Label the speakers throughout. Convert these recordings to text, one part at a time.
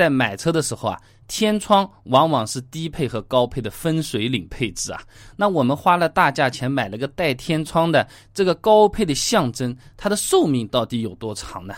Speaker 1: 在买车的时候啊，天窗往往是低配和高配的分水岭配置啊。那我们花了大价钱买了个带天窗的这个高配的象征，它的寿命到底有多长呢？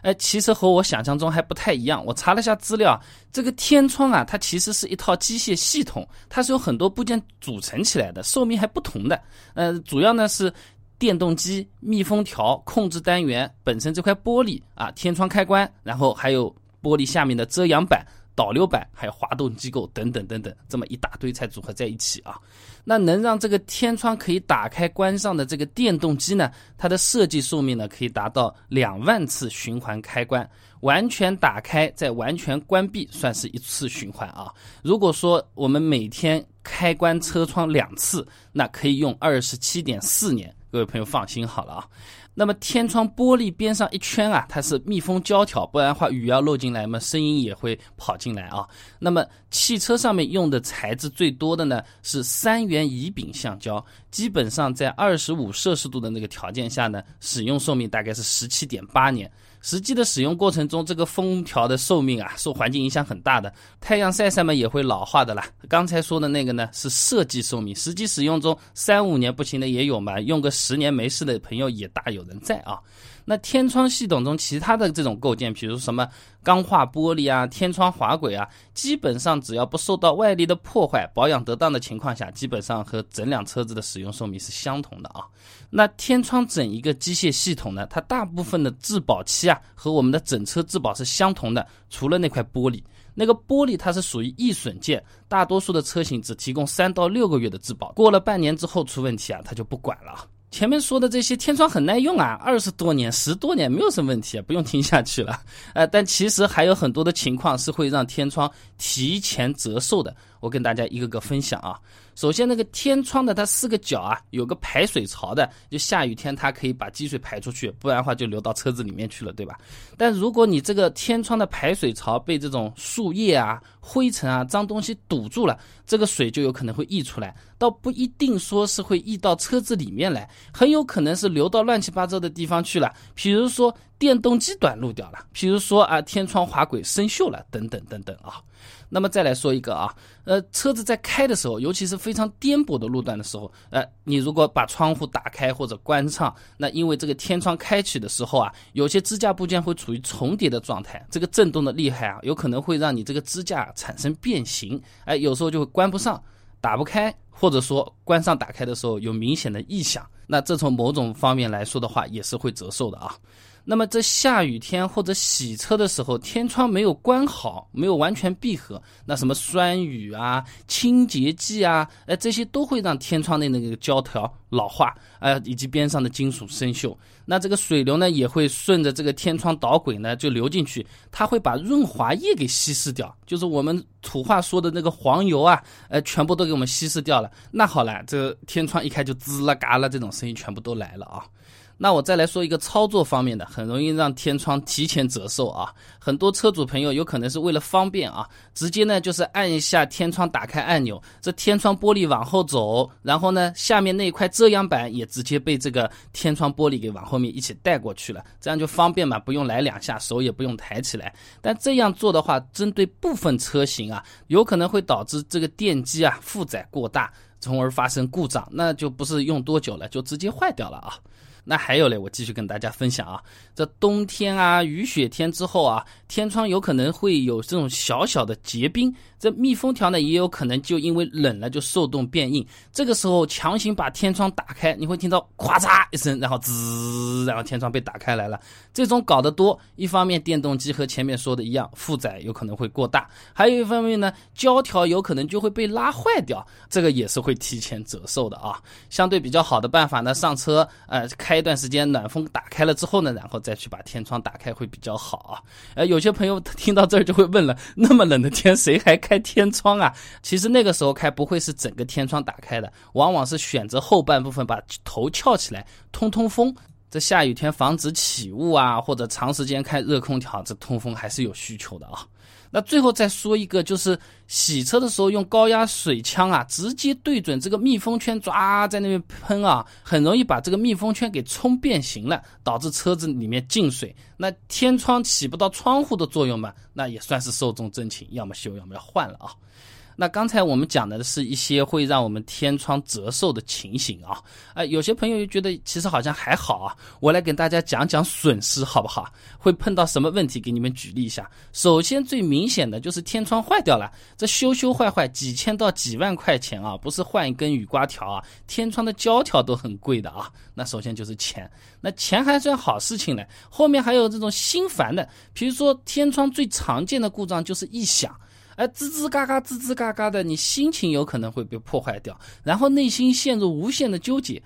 Speaker 1: 哎，其实和我想象中还不太一样。我查了一下资料，这个天窗啊，它其实是一套机械系统，它是由很多部件组成起来的，寿命还不同的。呃，主要呢是电动机、密封条、控制单元本身这块玻璃啊，天窗开关，然后还有玻璃下面的遮阳板。导流板还有滑动机构等等等等，这么一大堆才组合在一起啊。那能让这个天窗可以打开关上的这个电动机呢，它的设计寿命呢可以达到两万次循环开关，完全打开再完全关闭算是一次循环啊。如果说我们每天开关车窗两次，那可以用二十七点四年。各位朋友放心好了啊。那么天窗玻璃边上一圈啊，它是密封胶条，不然的话雨要漏进来嘛，声音也会跑进来啊。那么汽车上面用的材质最多的呢是三元乙丙橡胶，基本上在二十五摄氏度的那个条件下呢，使用寿命大概是十七点八年。实际的使用过程中，这个封条的寿命啊，受环境影响很大的，太阳晒晒嘛也会老化的啦。刚才说的那个呢是设计寿命，实际使用中三五年不行的也有嘛，用个十年没事的朋友也大有人在啊。那天窗系统中其他的这种构件，比如什么钢化玻璃啊、天窗滑轨啊，基本上只要不受到外力的破坏，保养得当的情况下，基本上和整辆车子的使用寿命是相同的啊。那天窗整一个机械系统呢，它大部分的质保期啊和我们的整车质保是相同的，除了那块玻璃，那个玻璃它是属于易损件，大多数的车型只提供三到六个月的质保，过了半年之后出问题啊，它就不管了。前面说的这些天窗很耐用啊，二十多年、十多年没有什么问题啊，不用听下去了。呃，但其实还有很多的情况是会让天窗提前折寿的。我跟大家一个个分享啊。首先，那个天窗的它四个角啊，有个排水槽的，就下雨天它可以把积水排出去，不然的话就流到车子里面去了，对吧？但如果你这个天窗的排水槽被这种树叶啊、灰尘啊、脏东西堵住了，这个水就有可能会溢出来，倒不一定说是会溢到车子里面来，很有可能是流到乱七八糟的地方去了，比如说电动机短路掉了，比如说啊天窗滑轨生锈了，等等等等啊。那么再来说一个啊，呃，车子在开的时候，尤其是非常颠簸的路段的时候，呃，你如果把窗户打开或者关上，那因为这个天窗开启的时候啊，有些支架部件会处于重叠的状态，这个震动的厉害啊，有可能会让你这个支架产生变形，哎，有时候就会关不上、打不开，或者说关上打开的时候有明显的异响，那这从某种方面来说的话，也是会折寿的啊。那么这下雨天或者洗车的时候，天窗没有关好，没有完全闭合，那什么酸雨啊、清洁剂啊，呃，这些都会让天窗内那个胶条老化，呃，以及边上的金属生锈。那这个水流呢，也会顺着这个天窗导轨呢就流进去，它会把润滑液给稀释掉，就是我们土话说的那个黄油啊，呃，全部都给我们稀释掉了。那好了，这天窗一开就滋啦嘎啦这种声音全部都来了啊。那我再来说一个操作方面的，很容易让天窗提前折寿啊。很多车主朋友有可能是为了方便啊，直接呢就是按一下天窗打开按钮，这天窗玻璃往后走，然后呢下面那块遮阳板也直接被这个天窗玻璃给往后面一起带过去了，这样就方便嘛，不用来两下，手也不用抬起来。但这样做的话，针对部分车型啊，有可能会导致这个电机啊负载过大，从而发生故障，那就不是用多久了，就直接坏掉了啊。那还有嘞，我继续跟大家分享啊，这冬天啊，雨雪天之后啊，天窗有可能会有这种小小的结冰。这密封条呢，也有可能就因为冷了就受冻变硬。这个时候强行把天窗打开，你会听到咵嚓一声，然后滋，然后天窗被打开来了。这种搞得多，一方面电动机和前面说的一样，负载有可能会过大；还有一方面呢，胶条有可能就会被拉坏掉，这个也是会提前折寿的啊。相对比较好的办法呢，上车呃开一段时间，暖风打开了之后呢，然后再去把天窗打开会比较好啊。呃，有些朋友听到这儿就会问了，那么冷的天谁还？开天窗啊，其实那个时候开不会是整个天窗打开的，往往是选择后半部分把头翘起来通通风。这下雨天防止起雾啊，或者长时间开热空调，这通风还是有需求的啊。那最后再说一个，就是洗车的时候用高压水枪啊，直接对准这个密封圈抓，在那边喷啊，很容易把这个密封圈给冲变形了，导致车子里面进水。那天窗起不到窗户的作用嘛，那也算是寿终正寝，要么修，要么要换了啊。那刚才我们讲的是一些会让我们天窗折寿的情形啊，啊，有些朋友又觉得其实好像还好啊，我来给大家讲讲损失好不好？会碰到什么问题？给你们举例一下。首先最明显的就是天窗坏掉了，这修修坏坏几千到几万块钱啊，不是换一根雨刮条啊，天窗的胶条都很贵的啊。那首先就是钱，那钱还算好事情呢，后面还有这种心烦的，比如说天窗最常见的故障就是异响。哎，吱吱嘎嘎，吱吱嘎嘎的，你心情有可能会被破坏掉，然后内心陷入无限的纠结。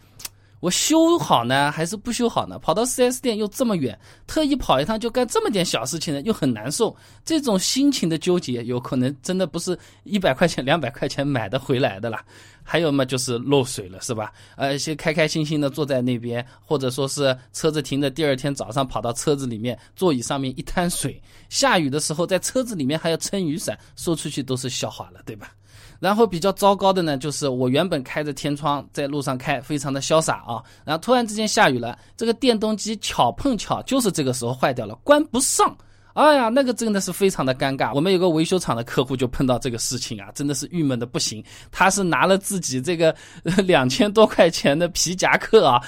Speaker 1: 我修好呢，还是不修好呢？跑到 4S 店又这么远，特意跑一趟就干这么点小事情呢，又很难受。这种心情的纠结，有可能真的不是一百块钱、两百块钱买的回来的啦。还有嘛，就是漏水了，是吧？呃，先开开心心的坐在那边，或者说是车子停着，第二天早上跑到车子里面，座椅上面一滩水。下雨的时候，在车子里面还要撑雨伞，说出去都是笑话了，对吧？然后比较糟糕的呢，就是我原本开着天窗在路上开，非常的潇洒啊。然后突然之间下雨了，这个电动机巧碰巧就是这个时候坏掉了，关不上。哎呀，那个真的是非常的尴尬。我们有个维修厂的客户就碰到这个事情啊，真的是郁闷的不行。他是拿了自己这个 两千多块钱的皮夹克啊，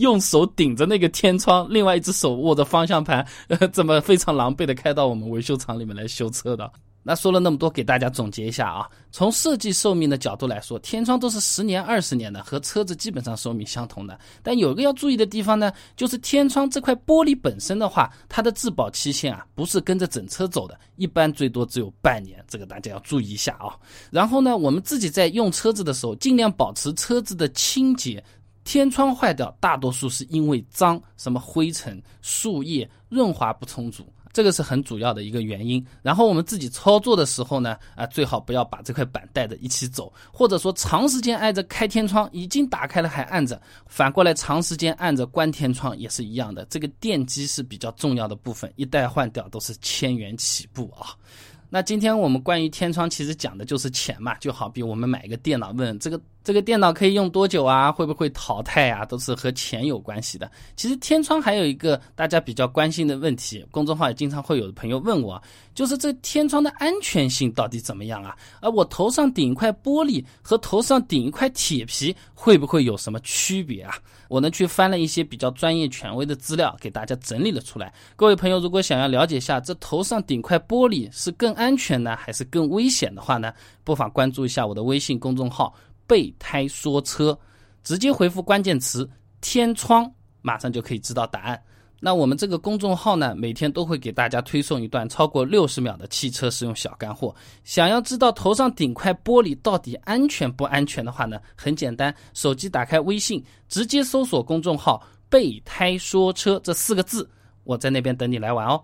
Speaker 1: 用手顶着那个天窗，另外一只手握着方向盘，呃 这么非常狼狈的开到我们维修厂里面来修车的。那说了那么多，给大家总结一下啊。从设计寿命的角度来说，天窗都是十年、二十年的，和车子基本上寿命相同的。但有一个要注意的地方呢，就是天窗这块玻璃本身的话，它的质保期限啊，不是跟着整车走的，一般最多只有半年，这个大家要注意一下啊。然后呢，我们自己在用车子的时候，尽量保持车子的清洁。天窗坏掉，大多数是因为脏，什么灰尘、树叶、润滑不充足。这个是很主要的一个原因。然后我们自己操作的时候呢，啊，最好不要把这块板带着一起走，或者说长时间挨着开天窗，已经打开了还按着，反过来长时间按着关天窗也是一样的。这个电机是比较重要的部分，一旦换掉都是千元起步啊。那今天我们关于天窗其实讲的就是钱嘛，就好比我们买一个电脑，问这个这个电脑可以用多久啊，会不会淘汰啊，都是和钱有关系的。其实天窗还有一个大家比较关心的问题，公众号也经常会有朋友问我，就是这天窗的安全性到底怎么样啊？而我头上顶一块玻璃和头上顶一块铁皮会不会有什么区别啊？我呢去翻了一些比较专业权威的资料，给大家整理了出来。各位朋友，如果想要了解一下这头上顶块玻璃是更安全呢，还是更危险的话呢，不妨关注一下我的微信公众号“备胎说车”，直接回复关键词“天窗”，马上就可以知道答案。那我们这个公众号呢，每天都会给大家推送一段超过六十秒的汽车实用小干货。想要知道头上顶块玻璃到底安全不安全的话呢，很简单，手机打开微信，直接搜索公众号“备胎说车”这四个字，我在那边等你来玩哦。